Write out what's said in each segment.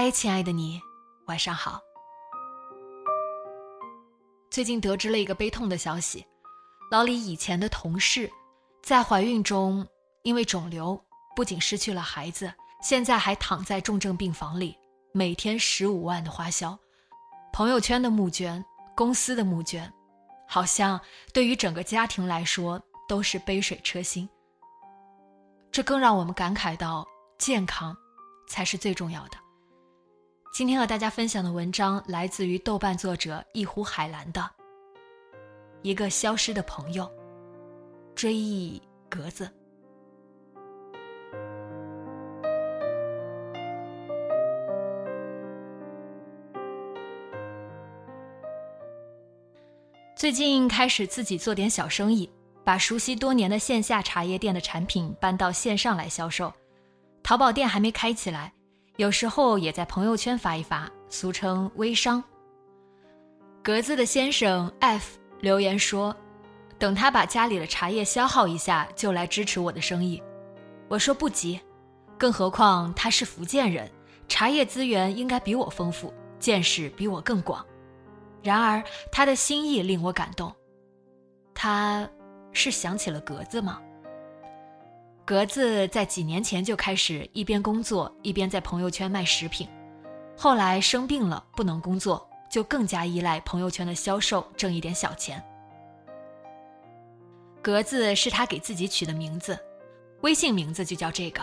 嗨，亲爱的你，晚上好。最近得知了一个悲痛的消息，老李以前的同事，在怀孕中因为肿瘤，不仅失去了孩子，现在还躺在重症病房里，每天十五万的花销，朋友圈的募捐，公司的募捐，好像对于整个家庭来说都是杯水车薪。这更让我们感慨到，健康才是最重要的。今天和大家分享的文章来自于豆瓣作者一壶海蓝的《一个消失的朋友》，追忆格子。最近开始自己做点小生意，把熟悉多年的线下茶叶店的产品搬到线上来销售，淘宝店还没开起来。有时候也在朋友圈发一发，俗称微商。格子的先生 F 留言说：“等他把家里的茶叶消耗一下，就来支持我的生意。”我说不急，更何况他是福建人，茶叶资源应该比我丰富，见识比我更广。然而他的心意令我感动，他是想起了格子吗？格子在几年前就开始一边工作一边在朋友圈卖食品，后来生病了不能工作，就更加依赖朋友圈的销售挣一点小钱。格子是他给自己取的名字，微信名字就叫这个，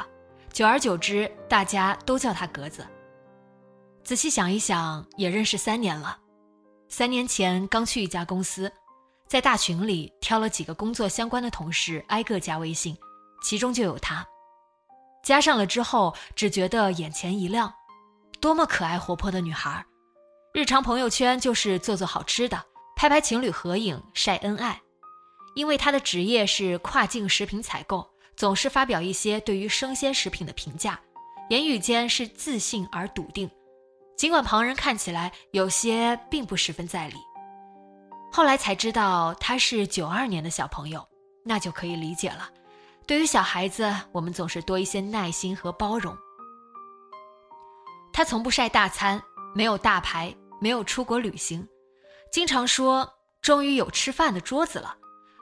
久而久之大家都叫他格子。仔细想一想，也认识三年了，三年前刚去一家公司，在大群里挑了几个工作相关的同事，挨个加微信。其中就有她，加上了之后，只觉得眼前一亮，多么可爱活泼的女孩！日常朋友圈就是做做好吃的，拍拍情侣合影，晒恩爱。因为她的职业是跨境食品采购，总是发表一些对于生鲜食品的评价，言语间是自信而笃定。尽管旁人看起来有些并不十分在理，后来才知道她是九二年的小朋友，那就可以理解了。对于小孩子，我们总是多一些耐心和包容。他从不晒大餐，没有大牌，没有出国旅行，经常说终于有吃饭的桌子了，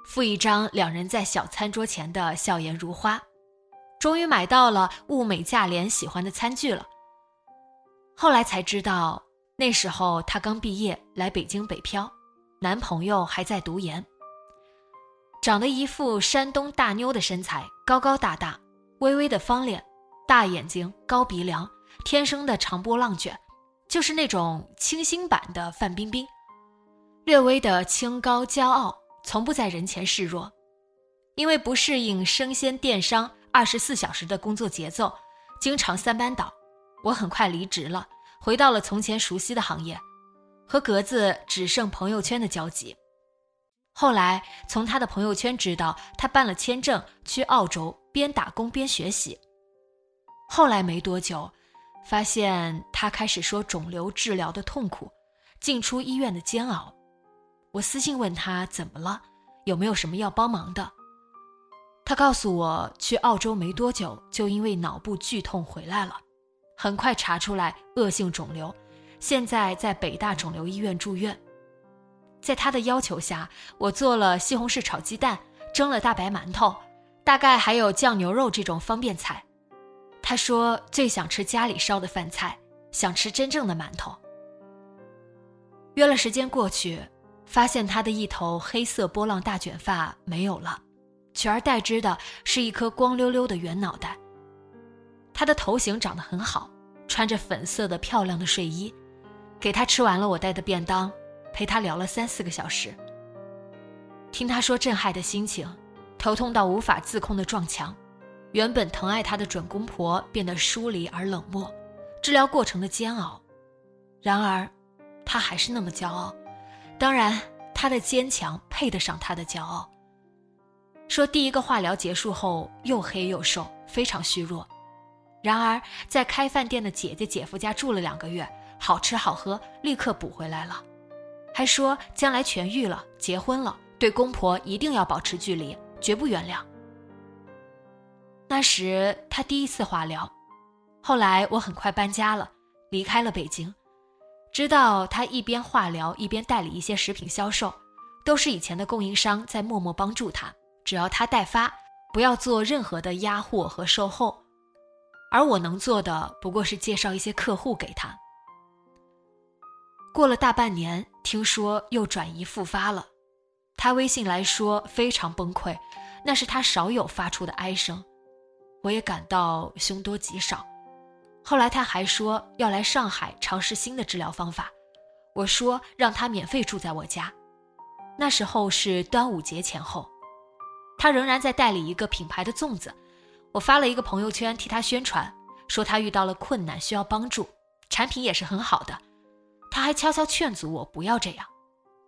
附一张两人在小餐桌前的笑颜如花，终于买到了物美价廉喜欢的餐具了。后来才知道，那时候他刚毕业来北京北漂，男朋友还在读研。长得一副山东大妞的身材，高高大大，微微的方脸，大眼睛，高鼻梁，天生的长波浪卷，就是那种清新版的范冰冰，略微的清高骄傲，从不在人前示弱。因为不适应生鲜电商二十四小时的工作节奏，经常三班倒，我很快离职了，回到了从前熟悉的行业，和格子只剩朋友圈的交集。后来从他的朋友圈知道，他办了签证去澳洲，边打工边学习。后来没多久，发现他开始说肿瘤治疗的痛苦，进出医院的煎熬。我私信问他怎么了，有没有什么要帮忙的。他告诉我，去澳洲没多久就因为脑部剧痛回来了，很快查出来恶性肿瘤，现在在北大肿瘤医院住院。在他的要求下，我做了西红柿炒鸡蛋，蒸了大白馒头，大概还有酱牛肉这种方便菜。他说最想吃家里烧的饭菜，想吃真正的馒头。约了时间过去，发现他的一头黑色波浪大卷发没有了，取而代之的是一颗光溜溜的圆脑袋。他的头型长得很好，穿着粉色的漂亮的睡衣，给他吃完了我带的便当，陪他聊了三四个小时。听他说震撼的心情，头痛到无法自控的撞墙，原本疼爱他的准公婆变得疏离而冷漠，治疗过程的煎熬。然而，他还是那么骄傲。当然，他的坚强配得上他的骄傲。说第一个化疗结束后又黑又瘦，非常虚弱。然而，在开饭店的姐姐姐夫家住了两个月，好吃好喝，立刻补回来了。还说将来痊愈了，结婚了。对公婆一定要保持距离，绝不原谅。那时他第一次化疗，后来我很快搬家了，离开了北京。知道他一边化疗一边代理一些食品销售，都是以前的供应商在默默帮助他，只要他代发，不要做任何的压货和售后。而我能做的不过是介绍一些客户给他。过了大半年，听说又转移复发了。他微信来说非常崩溃，那是他少有发出的哀声，我也感到凶多吉少。后来他还说要来上海尝试新的治疗方法，我说让他免费住在我家。那时候是端午节前后，他仍然在代理一个品牌的粽子，我发了一个朋友圈替他宣传，说他遇到了困难需要帮助，产品也是很好的。还悄悄劝阻我不要这样，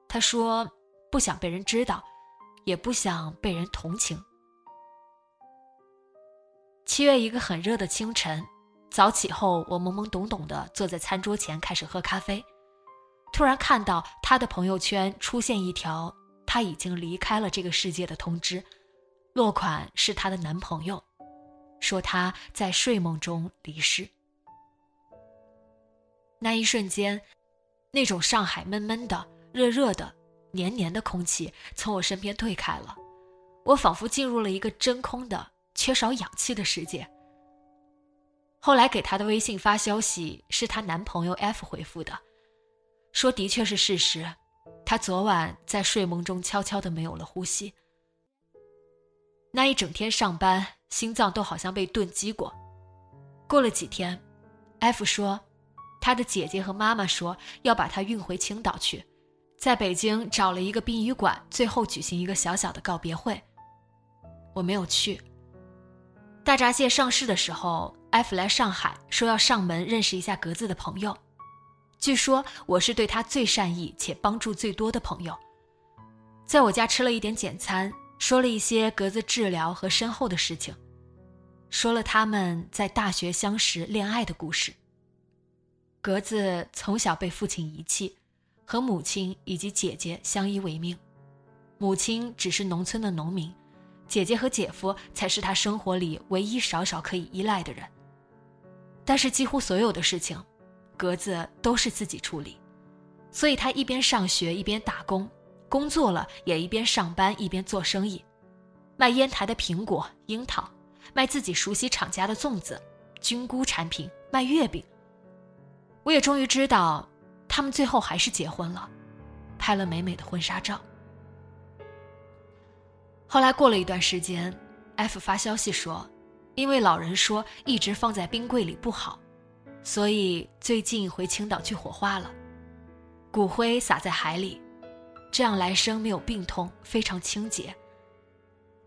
他说。不想被人知道，也不想被人同情。七月一个很热的清晨，早起后，我懵懵懂懂的坐在餐桌前开始喝咖啡，突然看到他的朋友圈出现一条他已经离开了这个世界的通知，落款是她的男朋友，说他在睡梦中离世。那一瞬间，那种上海闷闷的、热热的。黏黏的空气从我身边退开了，我仿佛进入了一个真空的、缺少氧气的世界。后来给她的微信发消息是她男朋友 F 回复的，说的确是事实，她昨晚在睡梦中悄悄的没有了呼吸。那一整天上班，心脏都好像被钝击过。过了几天，F 说，他的姐姐和妈妈说要把他运回青岛去。在北京找了一个殡仪馆，最后举行一个小小的告别会。我没有去。大闸蟹上市的时候艾弗来上海说要上门认识一下格子的朋友。据说我是对他最善意且帮助最多的朋友。在我家吃了一点简餐，说了一些格子治疗和身后的事情，说了他们在大学相识、恋爱的故事。格子从小被父亲遗弃。和母亲以及姐姐相依为命，母亲只是农村的农民，姐姐和姐夫才是他生活里唯一少少可以依赖的人。但是几乎所有的事情，格子都是自己处理，所以他一边上学一边打工，工作了也一边上班一边做生意，卖烟台的苹果、樱桃，卖自己熟悉厂家的粽子、菌菇产品，卖月饼。我也终于知道。他们最后还是结婚了，拍了美美的婚纱照。后来过了一段时间，F 发消息说，因为老人说一直放在冰柜里不好，所以最近回青岛去火化了，骨灰撒在海里，这样来生没有病痛，非常清洁。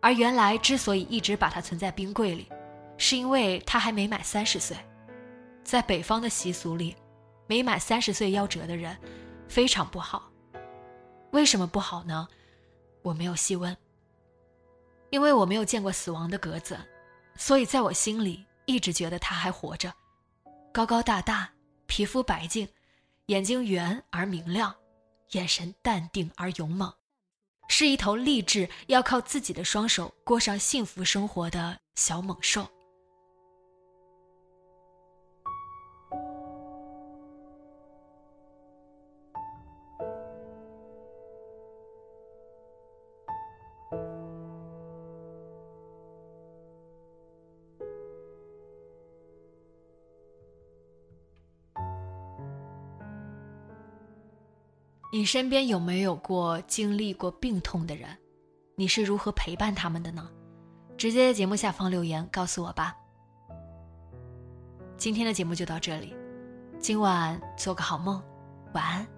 而原来之所以一直把它存在冰柜里，是因为他还没满三十岁，在北方的习俗里。没满三十岁夭折的人，非常不好。为什么不好呢？我没有细问。因为我没有见过死亡的格子，所以在我心里一直觉得他还活着。高高大大，皮肤白净，眼睛圆而明亮，眼神淡定而勇猛，是一头立志要靠自己的双手过上幸福生活的小猛兽。你身边有没有过经历过病痛的人？你是如何陪伴他们的呢？直接在节目下方留言告诉我吧。今天的节目就到这里，今晚做个好梦，晚安。